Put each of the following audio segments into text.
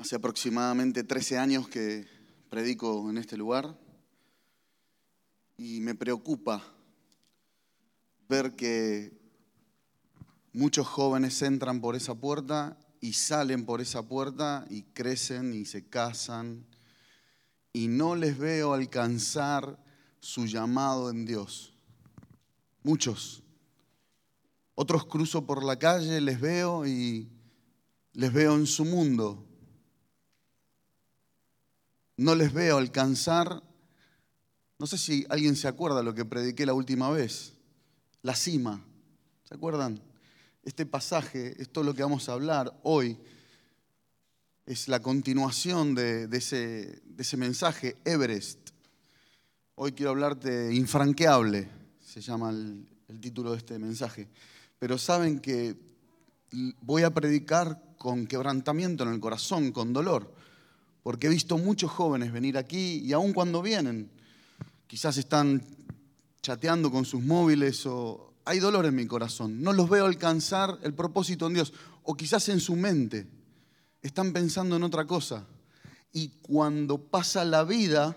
Hace aproximadamente 13 años que predico en este lugar y me preocupa ver que muchos jóvenes entran por esa puerta y salen por esa puerta y crecen y se casan y no les veo alcanzar su llamado en Dios. Muchos. Otros cruzo por la calle, les veo y les veo en su mundo. No les veo alcanzar, no sé si alguien se acuerda lo que prediqué la última vez, la cima. ¿Se acuerdan? Este pasaje, esto es lo que vamos a hablar hoy, es la continuación de, ese, mensaje, Everest. Hoy quiero hablarte de infranqueable, se llama el título de este mensaje. Pero saben que voy a predicar con quebrantamiento en el corazón, con dolor, porque he visto muchos jóvenes venir aquí y aun cuando vienen, quizás están chateando con sus móviles o hay dolor en mi corazón, no los veo alcanzar el propósito en Dios, o quizás en su mente están pensando en otra cosa. Y cuando pasa la vida,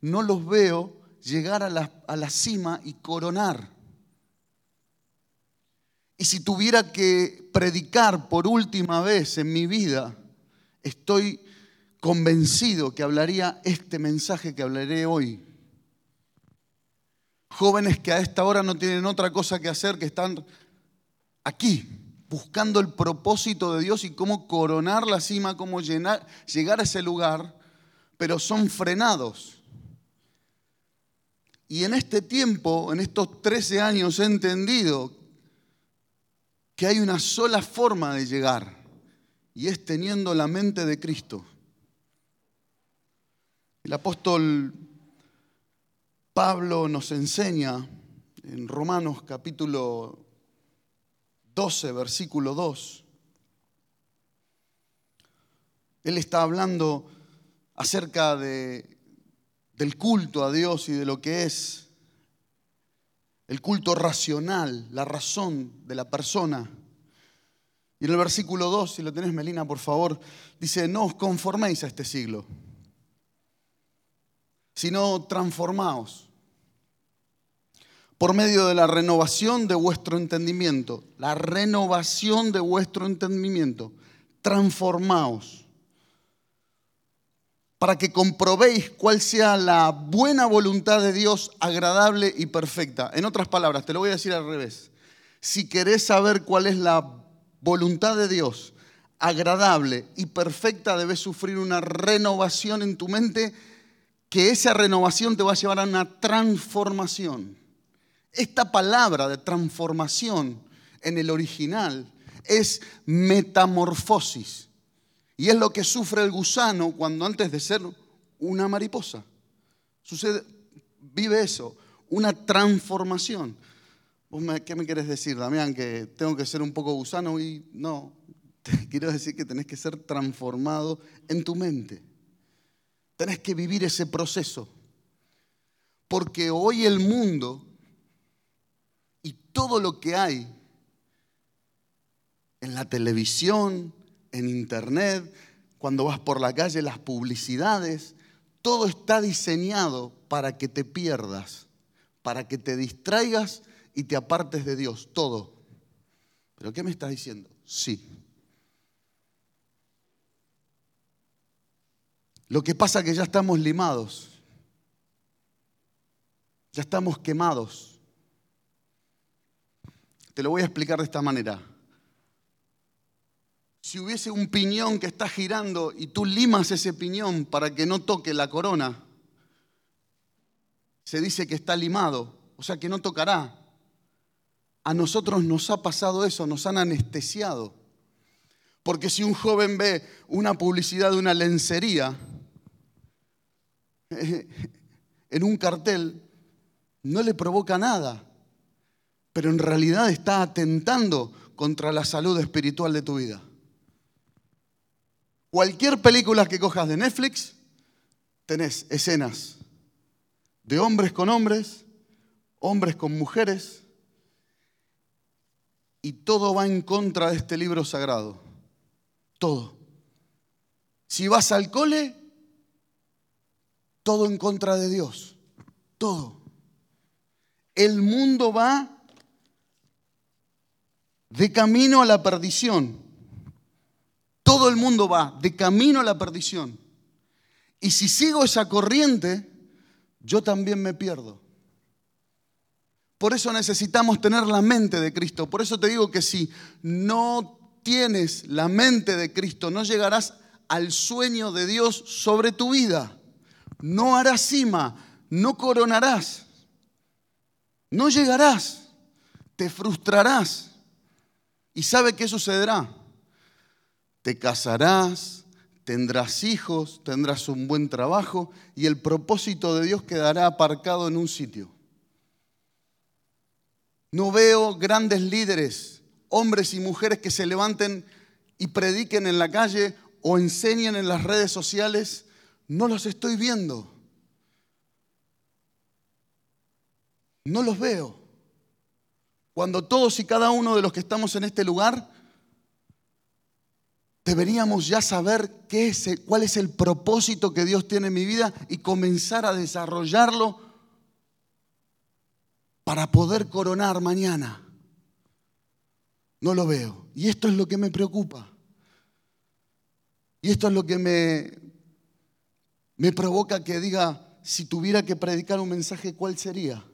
no los veo llegar a la, a la cima y coronar. Y si tuviera que predicar por última vez en mi vida, estoy convencido que hablaría este mensaje que hablaré hoy. Jóvenes que a esta hora no tienen otra cosa que hacer que están aquí, buscando el propósito de Dios y cómo coronar la cima, cómo llegar a ese lugar, pero son frenados. Y en este tiempo, en estos 13 años, he entendido que hay una sola forma de llegar y es teniendo la mente de Cristo. El apóstol Pablo nos enseña en Romanos capítulo 12, versículo 2. Él está hablando acerca de, del culto a Dios y de lo que es el culto racional, la razón de la persona. Y en el versículo 2, si lo tenés Melina, por favor, dice, no os conforméis a este siglo, sino transformaos por medio de la renovación de vuestro entendimiento, la renovación de vuestro entendimiento, transformaos para que comprobéis cuál sea la buena voluntad de Dios, agradable y perfecta. En otras palabras, te lo voy a decir al revés. Si querés saber cuál es la voluntad de Dios, agradable y perfecta, debes sufrir una renovación en tu mente, que esa renovación te va a llevar a una transformación. Esta palabra de transformación en el original es metamorfosis. Y es lo que sufre el gusano cuando antes de ser una mariposa. Sucede, vive eso, una transformación. ¿Qué me quieres decir, Damián? ¿Que tengo que ser un poco gusano? Y no, quiero decir que tenés que ser transformado en tu mente. Tenés que vivir ese proceso. Porque hoy el mundo y todo lo que hay en la televisión, en internet, cuando vas por la calle, las publicidades, todo está diseñado para que te pierdas, para que te distraigas y te apartes de Dios, todo. ¿Pero qué me estás diciendo? Sí. Lo que pasa es que ya estamos limados, ya estamos quemados. Te lo voy a explicar de esta manera si hubiese un piñón que está girando y tú limas ese piñón para que no toque la corona, se dice que está limado, o sea que no tocará. A nosotros nos ha pasado eso, nos han anestesiado. Porque si un joven ve una publicidad de una lencería en un cartel, no le provoca nada, pero en realidad está atentando contra la salud espiritual de tu vida. Cualquier película que cojas de Netflix, tenés escenas de hombres con hombres, hombres con mujeres, y todo va en contra de este libro sagrado. Todo. Si vas al cole, todo en contra de Dios. Todo. El mundo va de camino a la perdición. Todo el mundo va de camino a la perdición. Y si sigo esa corriente, yo también me pierdo. Por eso necesitamos tener la mente de Cristo. Por eso te digo que si no tienes la mente de Cristo, no llegarás al sueño de Dios sobre tu vida. No harás cima, no coronarás, no llegarás, te frustrarás. ¿Y sabe qué sucederá? Te casarás, tendrás hijos, tendrás un buen trabajo y el propósito de Dios quedará aparcado en un sitio. No veo grandes líderes, hombres y mujeres que se levanten y prediquen en la calle o enseñen en las redes sociales. No los estoy viendo. No los veo. Cuando todos y cada uno de los que estamos en este lugar deberíamos ya saber qué es, cuál es el propósito que Dios tiene en mi vida y comenzar a desarrollarlo para poder coronar mañana. No lo veo. Y esto es lo que me preocupa. Y esto es lo que me, me provoca que diga, si tuviera que predicar un mensaje, ¿cuál sería?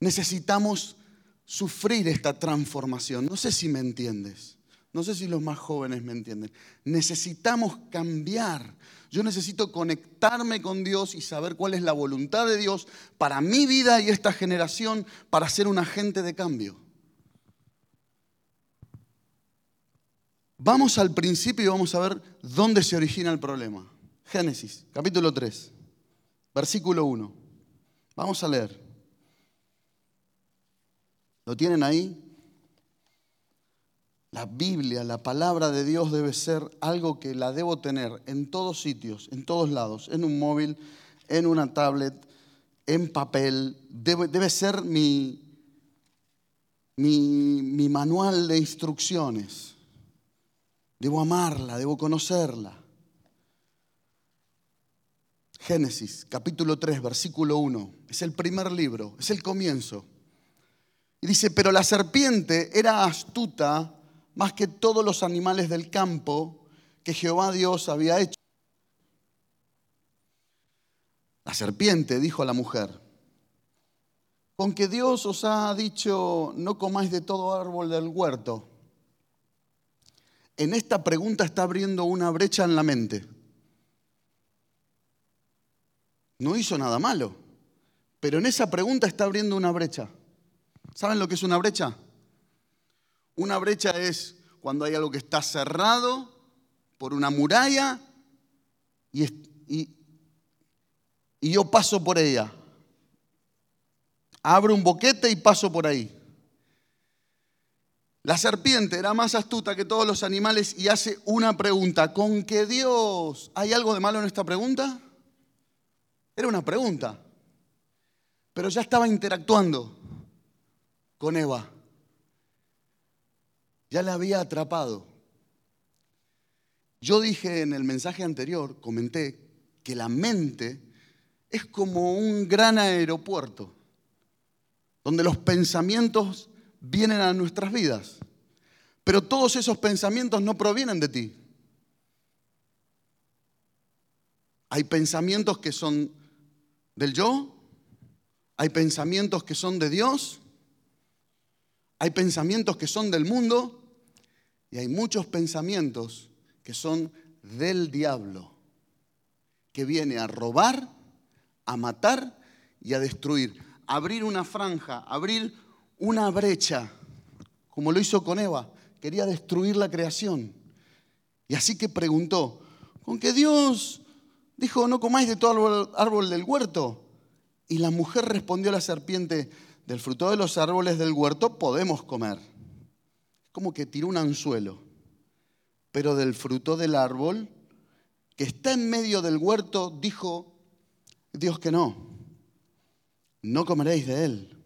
Necesitamos sufrir esta transformación. No sé si me entiendes. No sé si los más jóvenes me entienden. Necesitamos cambiar. Yo necesito conectarme con Dios y saber cuál es la voluntad de Dios para mi vida y esta generación para ser un agente de cambio. Vamos al principio y vamos a ver dónde se origina el problema. Génesis, capítulo 3, versículo 1. Vamos a leer. ¿Lo tienen ahí? La Biblia, la palabra de Dios debe ser algo que la debo tener en todos sitios, en todos lados, en un móvil, en una tablet, en papel. Debe, ser mi, mi, mi manual de instrucciones. Debo amarla, debo conocerla. Génesis, capítulo 3, versículo 1. Es el primer libro, es el comienzo. Y dice, pero la serpiente era astuta más que todos los animales del campo que Jehová Dios había hecho. La serpiente dijo a la mujer, con que Dios os ha dicho, no comáis de todo árbol del huerto. En esta pregunta está abriendo una brecha en la mente. No hizo nada malo, pero en esa pregunta está abriendo una brecha. ¿Saben lo que es una brecha? Una brecha es cuando hay algo que está cerrado por una muralla y, yo paso por ella. Abro un boquete y paso por ahí. La serpiente era más astuta que todos los animales y hace una pregunta. ¿Con qué Dios? ¿Hay algo de malo en esta pregunta? Era una pregunta. Pero ya estaba interactuando con Eva ya la había atrapado. Yo dije en el mensaje anterior, comenté, que la mente es como un gran aeropuerto, donde los pensamientos vienen a nuestras vidas, pero todos esos pensamientos no provienen de ti. Hay pensamientos que son del yo, hay pensamientos que son de Dios, hay pensamientos que son del mundo y hay muchos pensamientos que son del diablo, que viene a robar, a matar y a destruir. Abrir una franja, abrir una brecha, como lo hizo con Eva. Quería destruir la creación. Y así que preguntó, ¿con qué Dios dijo, no comáis de todo árbol del huerto? Y la mujer respondió a la serpiente, del fruto de los árboles del huerto podemos comer como que tiró un anzuelo. Pero del fruto del árbol que está en medio del huerto, dijo Dios que no. No comeréis de él,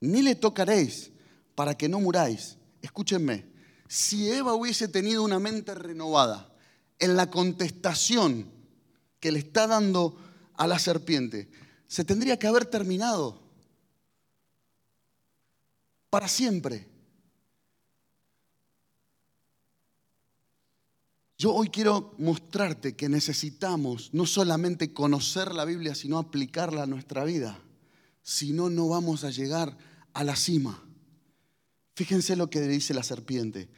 ni le tocaréis para que no muráis. Escúchenme, si Eva hubiese tenido una mente renovada, en la contestación que le está dando a la serpiente, se tendría que haber terminado para siempre. Yo hoy quiero mostrarte que necesitamos no solamente conocer la Biblia, sino aplicarla a nuestra vida. Si no, no vamos a llegar a la cima. Fíjense lo que dice la serpiente.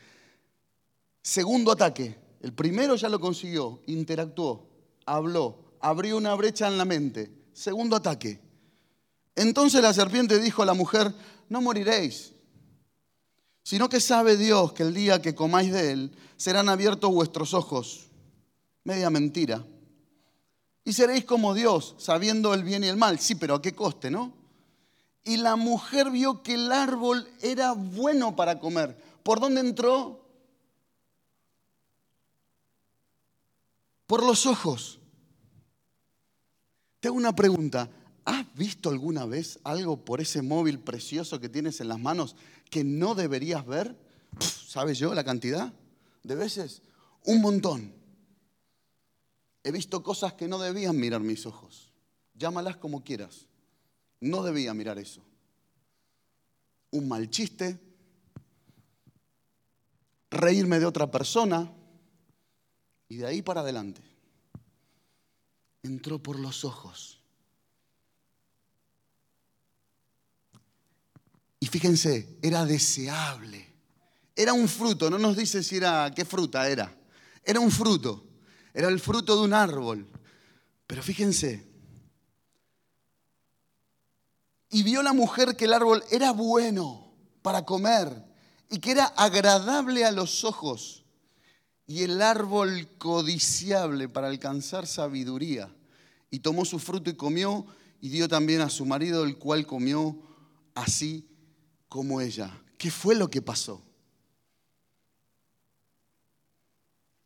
Segundo ataque. El primero ya lo consiguió, interactuó, habló, abrió una brecha en la mente. Segundo ataque. Entonces la serpiente dijo a la mujer, no moriréis, sino que sabe Dios que el día que comáis de él serán abiertos vuestros ojos. Media mentira. Y seréis como Dios, sabiendo el bien y el mal. Sí, pero ¿a qué coste, no? Y la mujer vio que el árbol era bueno para comer. ¿Por dónde entró? Por los ojos. Tengo una pregunta. ¿Has visto alguna vez algo por ese móvil precioso que tienes en las manos que no deberías ver? ¿Sabes yo la cantidad de veces? Un montón. He visto cosas que no debían mirar mis ojos. Llámalas como quieras. No debía mirar eso. Un mal chiste, reírme de otra persona y de ahí para adelante. Entró por los ojos. Y fíjense, era deseable. Era un fruto, no nos dice si era qué fruta era. Era un fruto. Era el fruto de un árbol. Pero fíjense. Y vio la mujer que el árbol era bueno para comer y que era agradable a los ojos y el árbol codiciable para alcanzar sabiduría. Y tomó su fruto y comió y dio también a su marido, el cual comió así como ella. ¿Qué fue lo que pasó?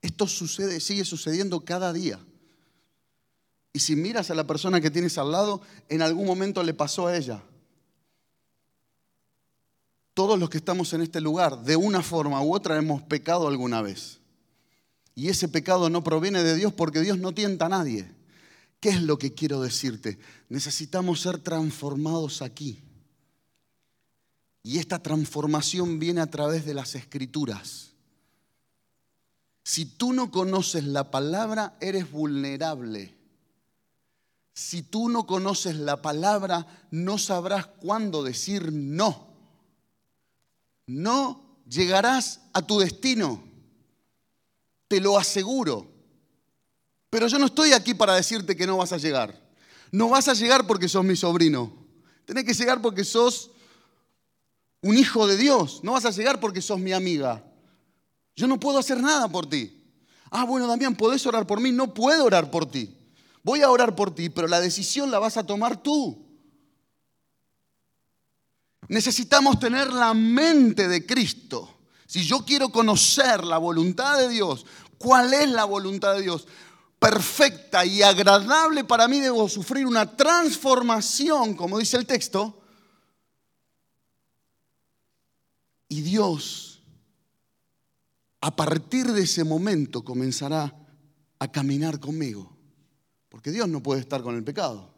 Esto sucede, sigue sucediendo cada día. Y si miras a la persona que tienes al lado, en algún momento le pasó a ella. Todos los que estamos en este lugar, de una forma u otra, hemos pecado alguna vez. Y ese pecado no proviene de Dios porque Dios no tienta a nadie. ¿Qué es lo que quiero decirte? Necesitamos ser transformados aquí. Y esta transformación viene a través de las escrituras. Si tú no conoces la palabra, eres vulnerable. Si tú no conoces la palabra, no sabrás cuándo decir no. No llegarás a tu destino. Te lo aseguro. Pero yo no estoy aquí para decirte que no vas a llegar. No vas a llegar porque sos mi sobrino. Tenés que llegar porque sos un hijo de Dios. No vas a llegar porque sos mi amiga. Yo no puedo hacer nada por ti. Ah, bueno, Damián, ¿podés orar por mí? No puedo orar por ti. Voy a orar por ti, pero la decisión la vas a tomar tú. Necesitamos tener la mente de Cristo. Si yo quiero conocer la voluntad de Dios, ¿cuál es la voluntad de Dios? Perfecta y agradable para mí debo sufrir una transformación, como dice el texto, Y Dios, a partir de ese momento, comenzará a caminar conmigo. Porque Dios no puede estar con el pecado.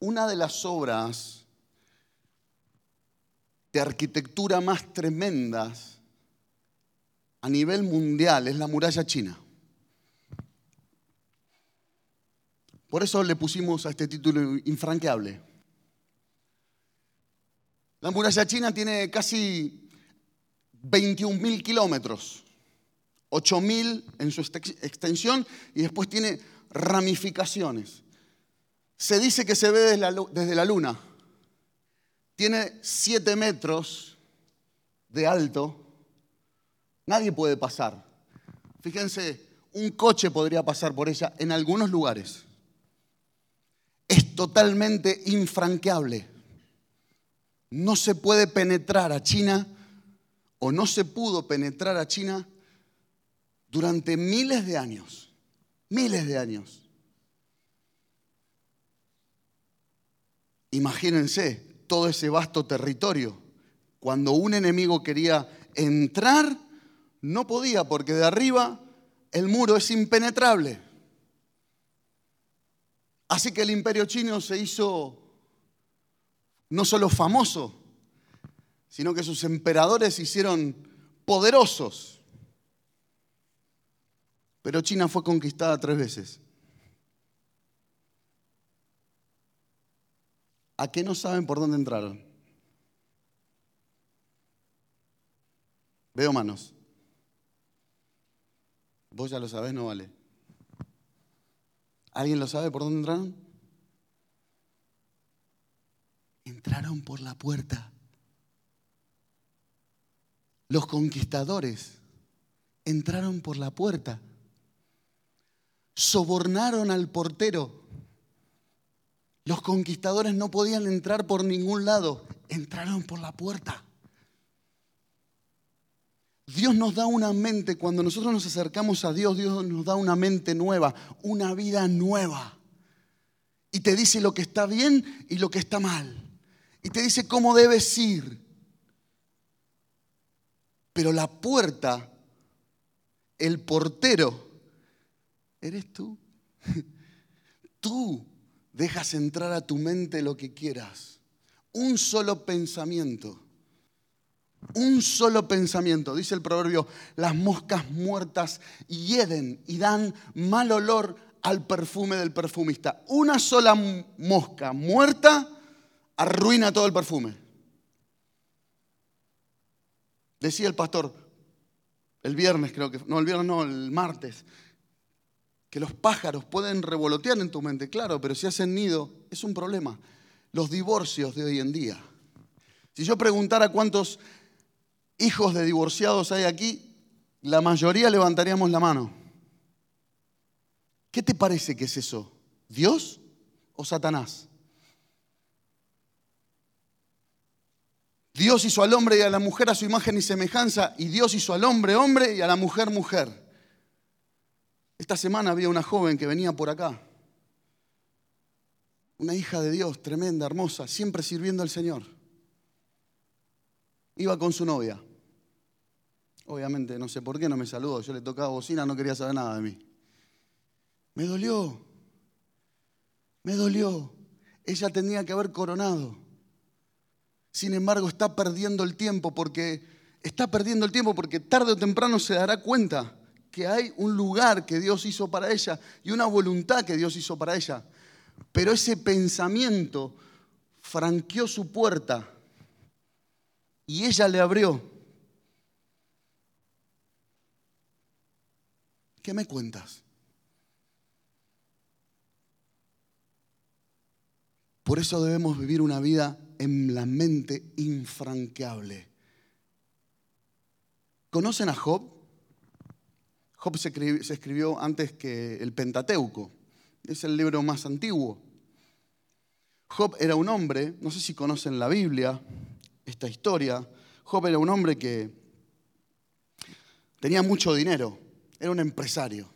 Una de las obras de arquitectura más tremendas a nivel mundial es la muralla china. Por eso le pusimos a este título infranqueable. La muralla china tiene casi 21.000 kilómetros, 8.000 en su extensión y después tiene ramificaciones. Se dice que se ve desde la, luna. Tiene 7 metros de alto. Nadie puede pasar. Fíjense, un coche podría pasar por ella en algunos lugares es totalmente infranqueable. No se puede penetrar a China o no se pudo penetrar a China durante miles de años, miles de años. Imagínense todo ese vasto territorio Cuando un enemigo quería entrar, no podía porque de arriba el muro es impenetrable. Así que el imperio chino se hizo no solo famoso, sino que sus emperadores se hicieron poderosos. Pero China fue conquistada tres veces. ¿A qué no saben por dónde entraron? Veo manos. Vos ya lo sabés, no vale. ¿Alguien lo sabe por dónde entraron? Entraron por la puerta. Los conquistadores entraron por la puerta. Sobornaron al portero. Los conquistadores no podían entrar por ningún lado. Entraron por la puerta. Dios nos da una mente, cuando nosotros nos acercamos a Dios, Dios nos da una mente nueva, una vida nueva. Y te dice lo que está bien y lo que está mal. Y te dice cómo debes ir. Pero la puerta, el portero, eres tú. Tú dejas entrar a tu mente lo que quieras. Un solo pensamiento un solo pensamiento, dice el proverbio, las moscas muertas hieden y dan mal olor al perfume del perfumista. Una sola mosca muerta arruina todo el perfume. Decía el pastor, el viernes creo que, no, el viernes no, el martes, que los pájaros pueden revolotear en tu mente, claro, pero si hacen nido es un problema. Los divorcios de hoy en día. Si yo preguntara cuántos hijos de divorciados hay aquí, la mayoría levantaríamos la mano. ¿Qué te parece que es eso? ¿Dios o Satanás? Dios hizo al hombre y a la mujer a su imagen y semejanza, y Dios hizo al hombre hombre y a la mujer mujer. Esta semana había una joven que venía por acá, una hija de Dios, tremenda, hermosa, siempre sirviendo al Señor. Iba con su novia. Obviamente, no sé por qué no me saludó. Yo le tocaba bocina, no quería saber nada de mí. Me dolió. Me dolió. Ella tenía que haber coronado. Sin embargo, está perdiendo el tiempo porque está perdiendo el tiempo porque tarde o temprano se dará cuenta que hay un lugar que Dios hizo para ella y una voluntad que Dios hizo para ella. Pero ese pensamiento franqueó su puerta y ella le abrió. ¿Qué me cuentas? Por eso debemos vivir una vida en la mente infranqueable. ¿Conocen a Job? Job se escribió, antes que el Pentateuco. Es el libro más antiguo. Job era un hombre, no sé si conocen la Biblia, esta historia. Job era un hombre que tenía mucho dinero. Era un empresario.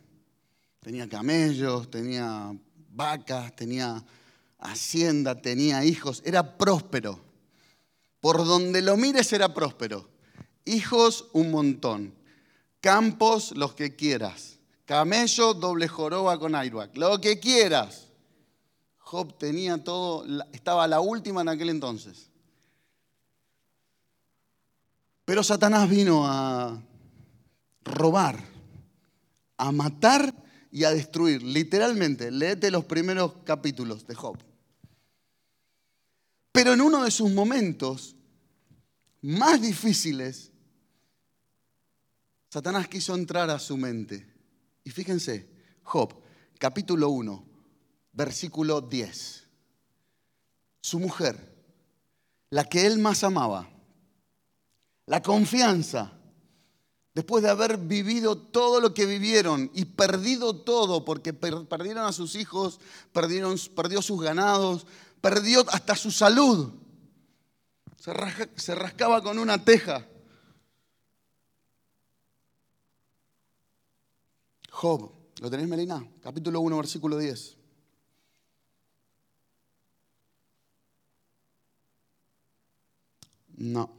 Tenía camellos, tenía vacas, tenía hacienda, tenía hijos. Era próspero. Por donde lo mires era próspero. Hijos un montón. Campos los que quieras. Camello, doble joroba con airbag. Lo que quieras. Job tenía todo, estaba la última en aquel entonces. Pero Satanás vino a robar a matar y a destruir. Literalmente, léete los primeros capítulos de Job. Pero en uno de sus momentos más difíciles, Satanás quiso entrar a su mente. Y fíjense, Job, capítulo 1, versículo 10. Su mujer, la que él más amaba, la confianza, después de haber vivido todo lo que vivieron y perdido todo, porque perdieron a sus hijos, perdieron, perdió sus ganados, perdió hasta su salud. Se, se rascaba con una teja. Job, ¿lo tenés Melina? Capítulo 1, versículo 10. No.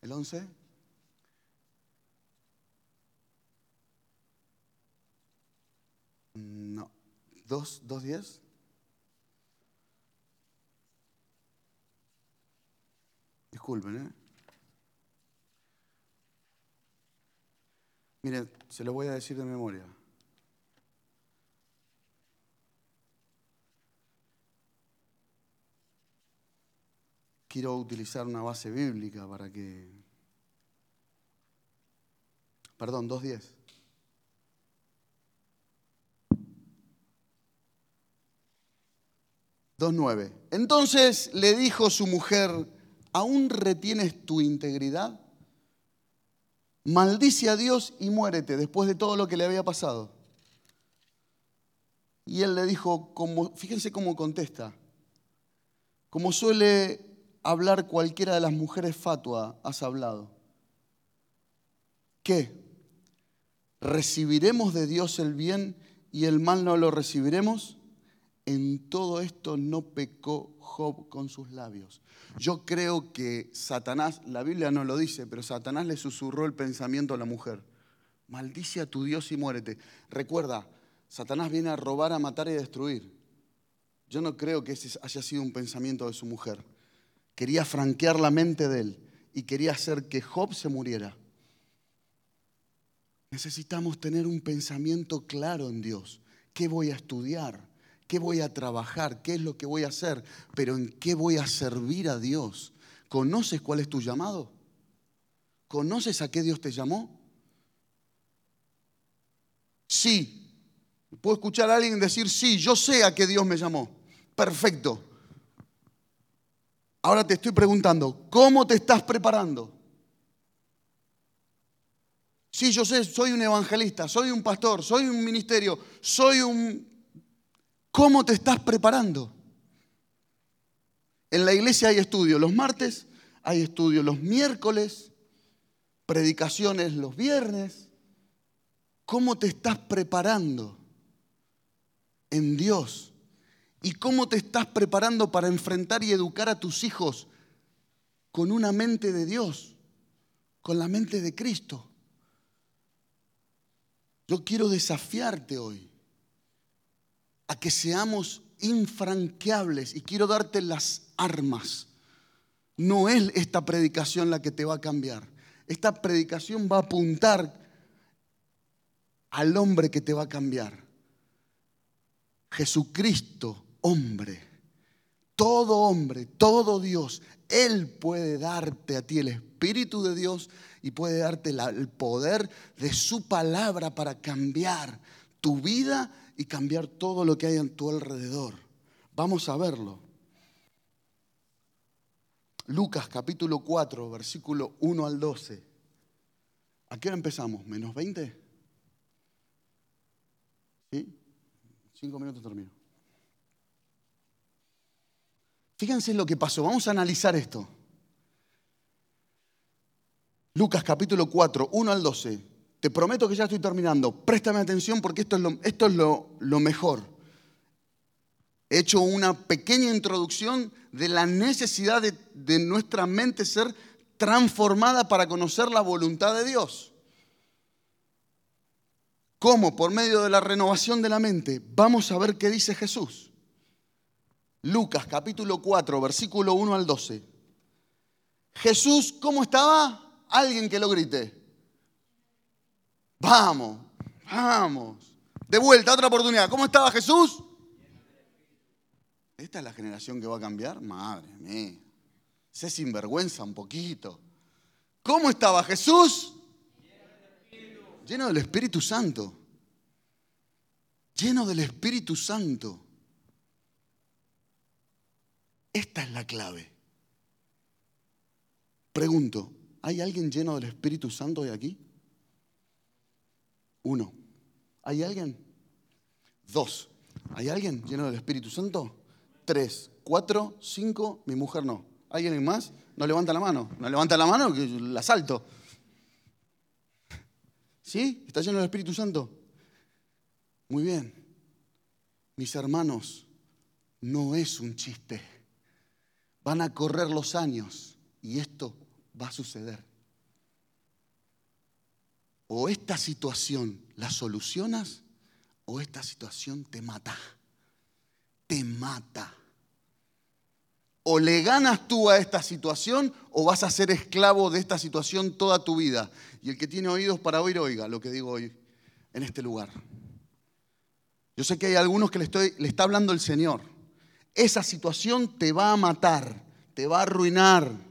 ¿El 11? No. ¿Dos, dos diez? Disculpen, ¿eh? Mire, se lo voy a decir de memoria. Quiero utilizar una base bíblica para que... Perdón, 2.10. Dos nueve. Entonces le dijo su mujer, ¿aún retienes tu integridad? Maldice a Dios y muérete después de todo lo que le había pasado. Y él le dijo, fíjense cómo contesta, como suele hablar cualquiera de las mujeres fatua, has hablado. ¿Qué? ¿Recibiremos de Dios el bien y el mal no lo recibiremos? En todo esto no pecó Job con sus labios. Yo creo que Satanás, la Biblia no lo dice, pero Satanás le susurró el pensamiento a la mujer. Maldice a tu Dios y muérete. Recuerda, Satanás viene a robar, a matar y a destruir. Yo no creo que ese haya sido un pensamiento de su mujer. Quería franquear la mente de él y quería hacer que Job se muriera. Necesitamos tener un pensamiento claro en Dios. ¿Qué voy a estudiar? ¿Qué voy a trabajar? ¿Qué es lo que voy a hacer? Pero ¿en qué voy a servir a Dios? ¿Conoces cuál es tu llamado? ¿Conoces a qué Dios te llamó? Sí. Puedo escuchar a alguien decir, sí, yo sé a qué Dios me llamó. Perfecto. Ahora te estoy preguntando, ¿cómo te estás preparando? Sí, yo sé, soy un evangelista, soy un pastor, soy un ministerio, soy un ¿Cómo te estás preparando? En la iglesia hay estudios los martes, hay estudios los miércoles, predicaciones los viernes. ¿Cómo te estás preparando en Dios? ¿Y cómo te estás preparando para enfrentar y educar a tus hijos con una mente de Dios, con la mente de Cristo? Yo quiero desafiarte hoy a que seamos infranqueables y quiero darte las armas. No es esta predicación la que te va a cambiar. Esta predicación va a apuntar al hombre que te va a cambiar. Jesucristo, hombre. Todo hombre, todo Dios. Él puede darte a ti el Espíritu de Dios y puede darte el poder de su palabra para cambiar tu vida y cambiar todo lo que hay en tu alrededor. Vamos a verlo. Lucas capítulo 4, versículo 1 al 12. ¿A qué hora empezamos? ¿Menos 20? ¿Sí? Cinco minutos termino. Fíjense lo que pasó. Vamos a analizar esto. Lucas capítulo 4, 1 al 12. Te prometo que ya estoy terminando. Préstame atención porque esto es lo, mejor. He hecho una pequeña introducción de la necesidad de, de nuestra mente ser transformada para conocer la voluntad de Dios. ¿Cómo? Por medio de la renovación de la mente. Vamos a ver qué dice Jesús. Lucas capítulo 4, versículo 1 al 12. Jesús, ¿cómo estaba? Alguien que lo grite. Vamos, vamos. De vuelta, otra oportunidad. ¿Cómo estaba Jesús? ¿Esta es la generación que va a cambiar? Madre mía. Sé sinvergüenza un poquito. ¿Cómo estaba Jesús? Lleno del Espíritu Santo. Lleno del Espíritu Santo. Esta es la clave. Pregunto, ¿hay alguien lleno del Espíritu Santo hoy aquí? Uno. ¿Hay alguien? Dos. ¿Hay alguien lleno del Espíritu Santo? Tres. Cuatro. Cinco. Mi mujer no. ¿Hay alguien más? No levanta la mano. No levanta la mano que la salto. ¿Sí? ¿Está lleno del Espíritu Santo? Muy bien. Mis hermanos, no es un chiste. Van a correr los años y esto va a suceder. O esta situación la solucionas o esta situación te mata. Te mata. O le ganas tú a esta situación o vas a ser esclavo de esta situación toda tu vida. Y el que tiene oídos para oír, oiga lo que digo hoy en este lugar. Yo sé que hay algunos que le, estoy, le está hablando el Señor. Esa situación te va a matar, te va a arruinar.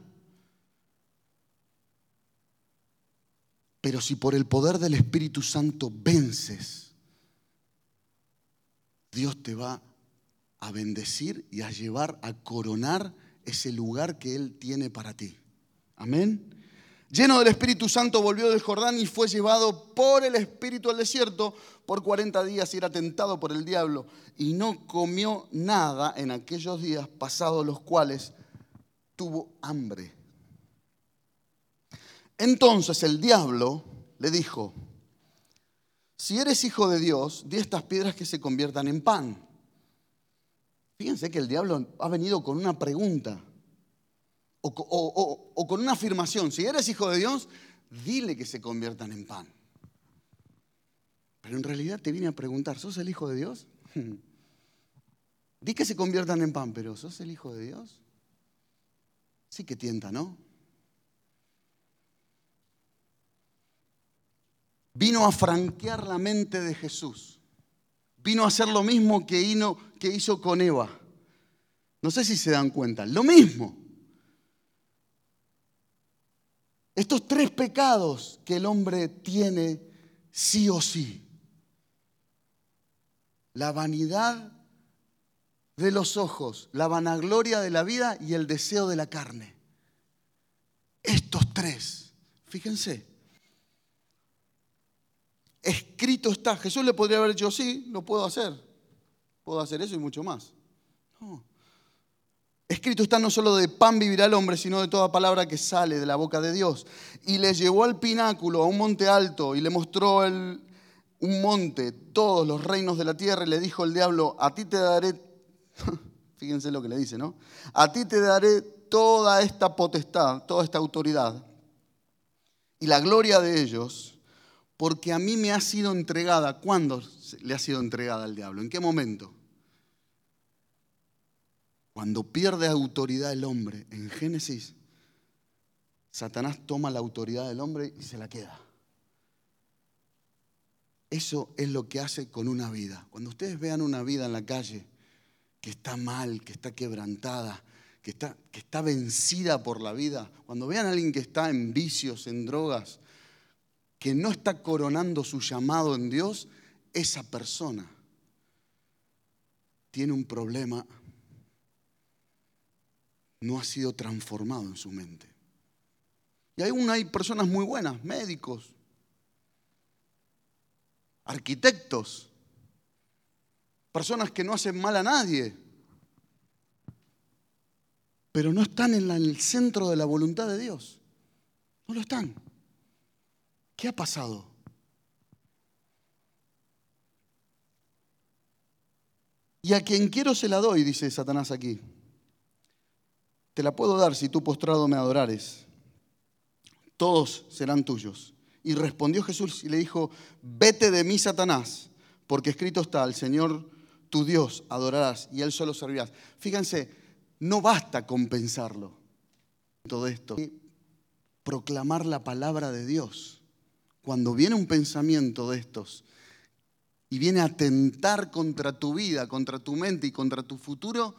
Pero si por el poder del Espíritu Santo vences, Dios te va a bendecir y a llevar a coronar ese lugar que Él tiene para ti. Amén. Lleno del Espíritu Santo volvió del Jordán y fue llevado por el Espíritu al desierto por 40 días y era tentado por el diablo y no comió nada en aquellos días pasados los cuales tuvo hambre. Entonces el diablo le dijo, si eres hijo de Dios, di estas piedras que se conviertan en pan. Fíjense que el diablo ha venido con una pregunta o, con una afirmación. Si eres hijo de Dios, dile que se conviertan en pan. Pero en realidad te vine a preguntar, ¿sos el hijo de Dios? Di que se conviertan en pan, pero ¿sos el hijo de Dios? Sí que tienta, ¿no? Vino a franquear la mente de Jesús. Vino a hacer lo mismo que, hizo con Eva. No sé si se dan cuenta, lo mismo. Estos tres pecados que el hombre tiene sí o sí. La vanidad de los ojos, la vanagloria de la vida y el deseo de la carne. Estos tres, fíjense, escrito está. Jesús le podría haber dicho, sí, lo puedo hacer. Puedo hacer eso y mucho más. No. Escrito está no solo de pan vivirá el hombre, sino de toda palabra que sale de la boca de Dios. Y le llevó al pináculo, a un monte alto, y le mostró un monte, todos los reinos de la tierra, y le dijo el diablo, a ti te daré, fíjense lo que le dice, ¿no? A ti te daré toda esta potestad, toda esta autoridad, y la gloria de ellos, porque a mí me ha sido entregada. ¿Cuándo le ha sido entregada al diablo? ¿En qué momento? Cuando pierde autoridad el hombre, en Génesis, Satanás toma la autoridad del hombre y se la queda. Eso es lo que hace con una vida. Cuando ustedes vean una vida en la calle que está mal, que está quebrantada, que está, que está vencida por la vida, cuando vean a alguien que está en vicios, en drogas, que no está coronando su llamado en Dios, esa persona tiene un problema no ha sido transformado en su mente. Y aún hay personas muy buenas, médicos, arquitectos, personas que no hacen mal a nadie, pero no están en el centro de la voluntad de Dios. No lo están. ¿Qué ha pasado? Y a quien quiero se la doy, dice Satanás aquí. Te la puedo dar si tú postrado me adorares. Todos serán tuyos. Y respondió Jesús y le dijo, vete de mí, Satanás, porque escrito está, al Señor tu Dios adorarás y Él solo servirás. Fíjense, no basta con pensarlo. Todo esto. Proclamar la palabra de Dios. Cuando viene un pensamiento de estos y viene a atentar contra tu vida, contra tu mente y contra tu futuro,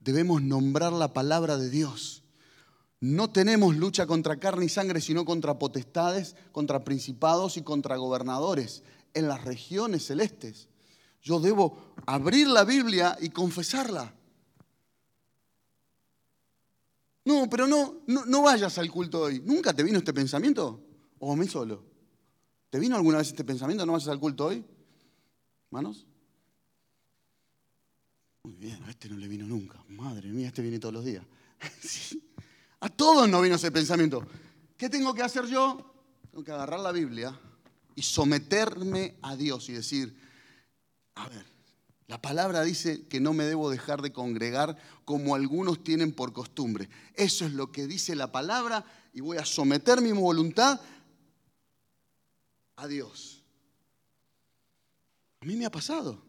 debemos nombrar la palabra de Dios. No tenemos lucha contra carne y sangre, sino contra potestades, contra principados y contra gobernadores en las regiones celestes. Yo debo abrir la Biblia y confesarla. No, pero no, no, vayas al culto hoy. ¿Nunca te vino este pensamiento? ¿O a mí solo? ¿Te vino alguna vez este pensamiento? ¿No vayas al culto hoy? ¿Manos? Muy bien, a este no le vino nunca. Madre mía, este viene todos los días. A todos no vino ese pensamiento. ¿Qué tengo que hacer yo? Tengo que agarrar la Biblia y someterme a Dios y decir, a ver, la palabra dice que no me debo dejar de congregar como algunos tienen por costumbre. Eso es lo que dice la palabra y voy a someter mi voluntad a Dios. A mí me ha pasado.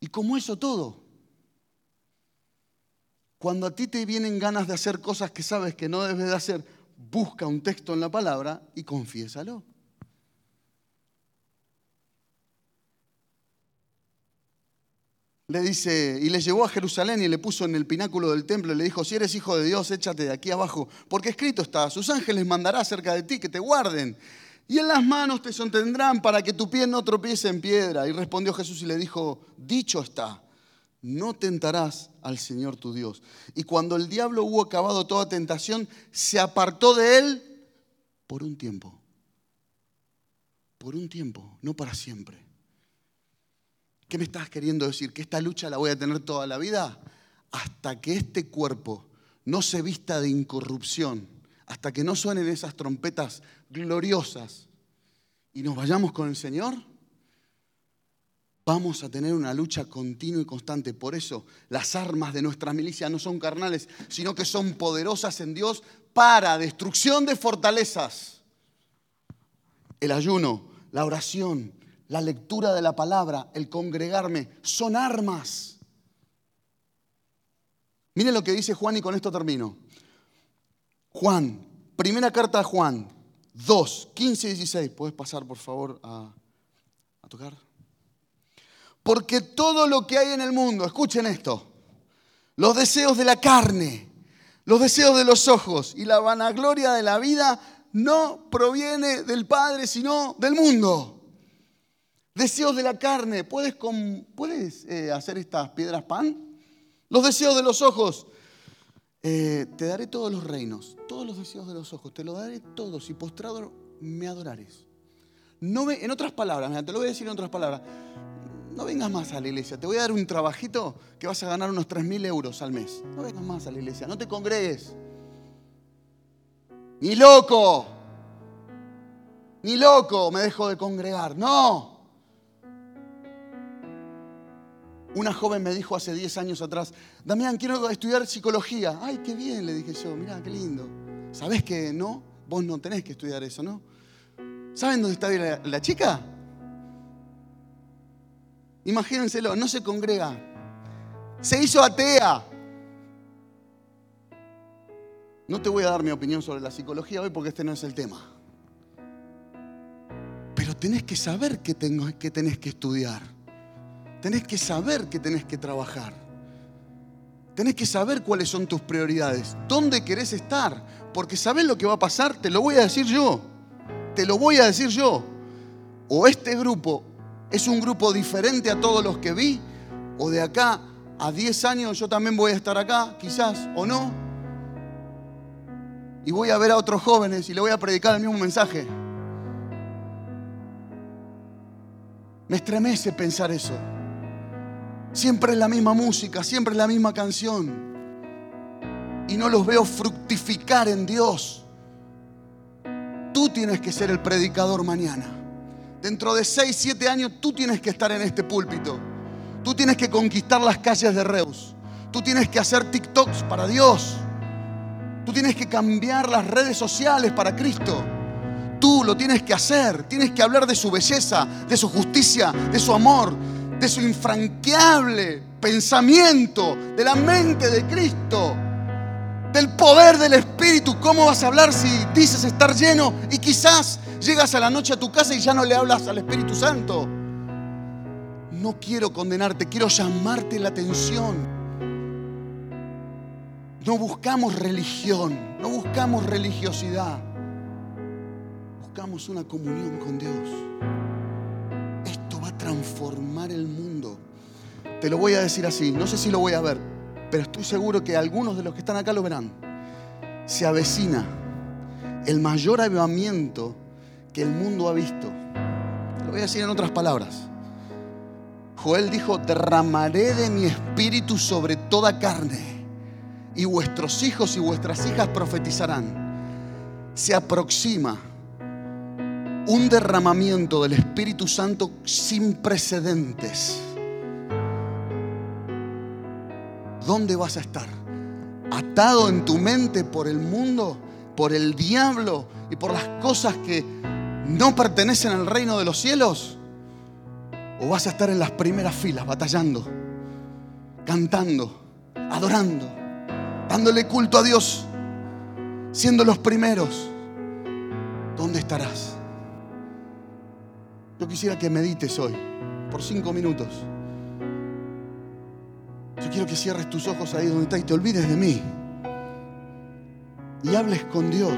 Y como eso todo, cuando a ti te vienen ganas de hacer cosas que sabes que no debes de hacer, busca un texto en la palabra y confiésalo. Le dice, y le llevó a Jerusalén y le puso en el pináculo del templo y le dijo, si eres hijo de Dios, échate de aquí abajo, porque escrito está, sus ángeles mandará cerca de ti que te guarden, y en las manos te sostendrán para que tu pie no tropiece en piedra. Y respondió Jesús y le dijo, dicho está, no tentarás al Señor tu Dios. Y cuando el diablo hubo acabado toda tentación, se apartó de él por un tiempo. Por un tiempo, no para siempre. ¿Qué me estás queriendo decir? ¿Que esta lucha la voy a tener toda la vida? Hasta que este cuerpo no se vista de incorrupción, hasta que no suenen esas trompetas gloriosas y nos vayamos con el Señor, vamos a tener una lucha continua y constante. Por eso las armas de nuestra milicia no son carnales, sino que son poderosas en Dios para destrucción de fortalezas. El ayuno, la oración, la lectura de la palabra, el congregarme, son armas. Miren lo que dice Juan y con esto termino. Juan, primera carta de Juan, 2, 15 y 16. ¿Puedes pasar por favor a, a tocar? Porque todo lo que hay en el mundo, escuchen esto, los deseos de la carne, los deseos de los ojos y la vanagloria de la vida no proviene del Padre, sino del mundo. Deseos de la carne. ¿Puedes, ¿puedes eh, hacer estas piedras pan? Los deseos de los ojos. Eh, te daré todos los reinos, todos los deseos de los ojos. Te los daré todos y postrado me adorares. No en otras palabras, te lo voy a decir en otras palabras. No vengas más a la iglesia. Te voy a dar un trabajito que vas a ganar unos 3.000 euros al mes. No vengas más a la iglesia. No te congregues. Ni loco. Ni loco me dejo de congregar. No. Una joven me dijo hace 10 años atrás, Damián, quiero estudiar psicología. Ay, qué bien, le dije yo, mirá, qué lindo. ¿Sabés que no? Vos no tenés que estudiar eso, ¿no? ¿Saben dónde está la, la chica? Imagínenselo, no se congrega. Se hizo atea. No te voy a dar mi opinión sobre la psicología hoy porque este no es el tema. Pero tenés que saber que, tengo, que tenés que estudiar. Tenés que saber que tenés que trabajar. Tenés que saber cuáles son tus prioridades, dónde querés estar, porque sabés lo que va a pasar, te lo voy a decir yo. Te lo voy a decir yo. O este grupo es un grupo diferente a todos los que vi, o de acá a 10 años yo también voy a estar acá, quizás, o no. Y voy a ver a otros jóvenes y le voy a predicar el mismo mensaje. Me estremece pensar eso. Siempre es la misma música, siempre es la misma canción. Y no los veo fructificar en Dios. Tú tienes que ser el predicador mañana. Dentro de 6, 7 años tú tienes que estar en este púlpito. Tú tienes que conquistar las calles de Reus. Tú tienes que hacer TikToks para Dios. Tú tienes que cambiar las redes sociales para Cristo. Tú lo tienes que hacer. Tienes que hablar de su belleza, de su justicia, de su amor, de su infranqueable pensamiento, de la mente de Cristo, del poder del Espíritu. ¿Cómo vas a hablar si dices estar lleno y quizás llegas a la noche a tu casa y ya no le hablas al Espíritu Santo? No quiero condenarte, quiero llamarte la atención. No buscamos religión, no buscamos religiosidad. Buscamos una comunión con Dios transformar el mundo. Te lo voy a decir así, no sé si lo voy a ver, pero estoy seguro que algunos de los que están acá lo verán. Se avecina el mayor avivamiento que el mundo ha visto. lo voy a decir en otras palabras. Joel dijo, derramaré de mi espíritu sobre toda carne y vuestros hijos y vuestras hijas profetizarán. Se aproxima un derramamiento del Espíritu Santo sin precedentes. ¿Dónde vas a estar? ¿Atado en tu mente por el mundo? por el diablo y por las cosas que no pertenecen al reino de los cielos? ¿O vas a estar en las primeras filas batallando, cantando, adorando, dándole culto a Dios, siendo los primeros? ¿Dónde estarás? Yo quisiera que medites hoy por cinco minutos. Yo quiero que cierres tus ojos ahí donde estás y te olvides de mí. Y hables con Dios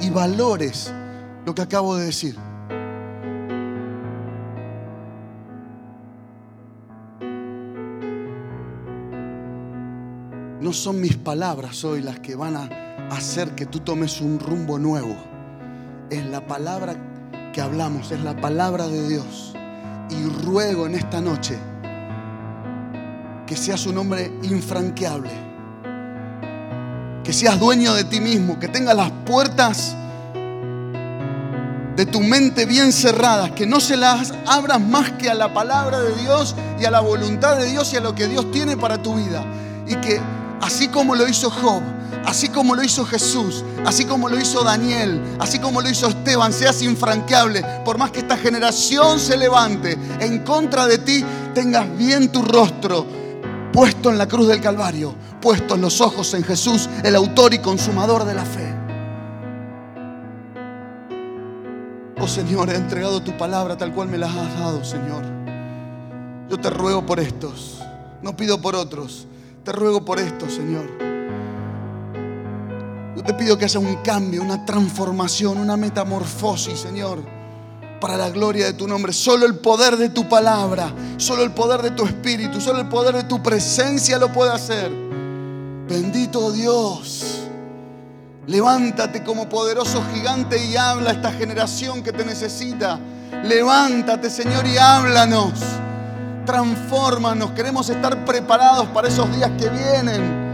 y valores lo que acabo de decir. No son mis palabras hoy las que van a hacer que tú tomes un rumbo nuevo. Es la palabra que hablamos, es la palabra de Dios. Y ruego en esta noche que seas un hombre infranqueable, que seas dueño de ti mismo, que tengas las puertas de tu mente bien cerradas, que no se las abras más que a la palabra de Dios y a la voluntad de Dios y a lo que Dios tiene para tu vida. Y que así como lo hizo Job, así como lo hizo Jesús, así como lo hizo Daniel, así como lo hizo Esteban, seas infranqueable, por más que esta generación se levante en contra de ti, tengas bien tu rostro puesto en la cruz del Calvario, puestos los ojos en Jesús, el autor y consumador de la fe. Oh Señor, he entregado tu palabra tal cual me la has dado, Señor. Yo te ruego por estos, no pido por otros, te ruego por estos, Señor. Yo te pido que haya un cambio, una transformación, una metamorfosis, Señor, para la gloria de tu nombre. Solo el poder de tu palabra, solo el poder de tu espíritu, solo el poder de tu presencia lo puede hacer. Bendito Dios. Levántate como poderoso gigante y habla a esta generación que te necesita. Levántate, Señor, y háblanos. Transfórmanos. Queremos estar preparados para esos días que vienen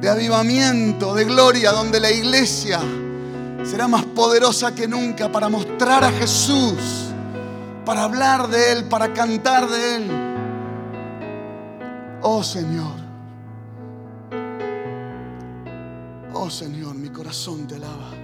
de avivamiento, de gloria, donde la iglesia será más poderosa que nunca para mostrar a Jesús, para hablar de Él, para cantar de Él. Oh Señor, oh Señor, mi corazón te alaba.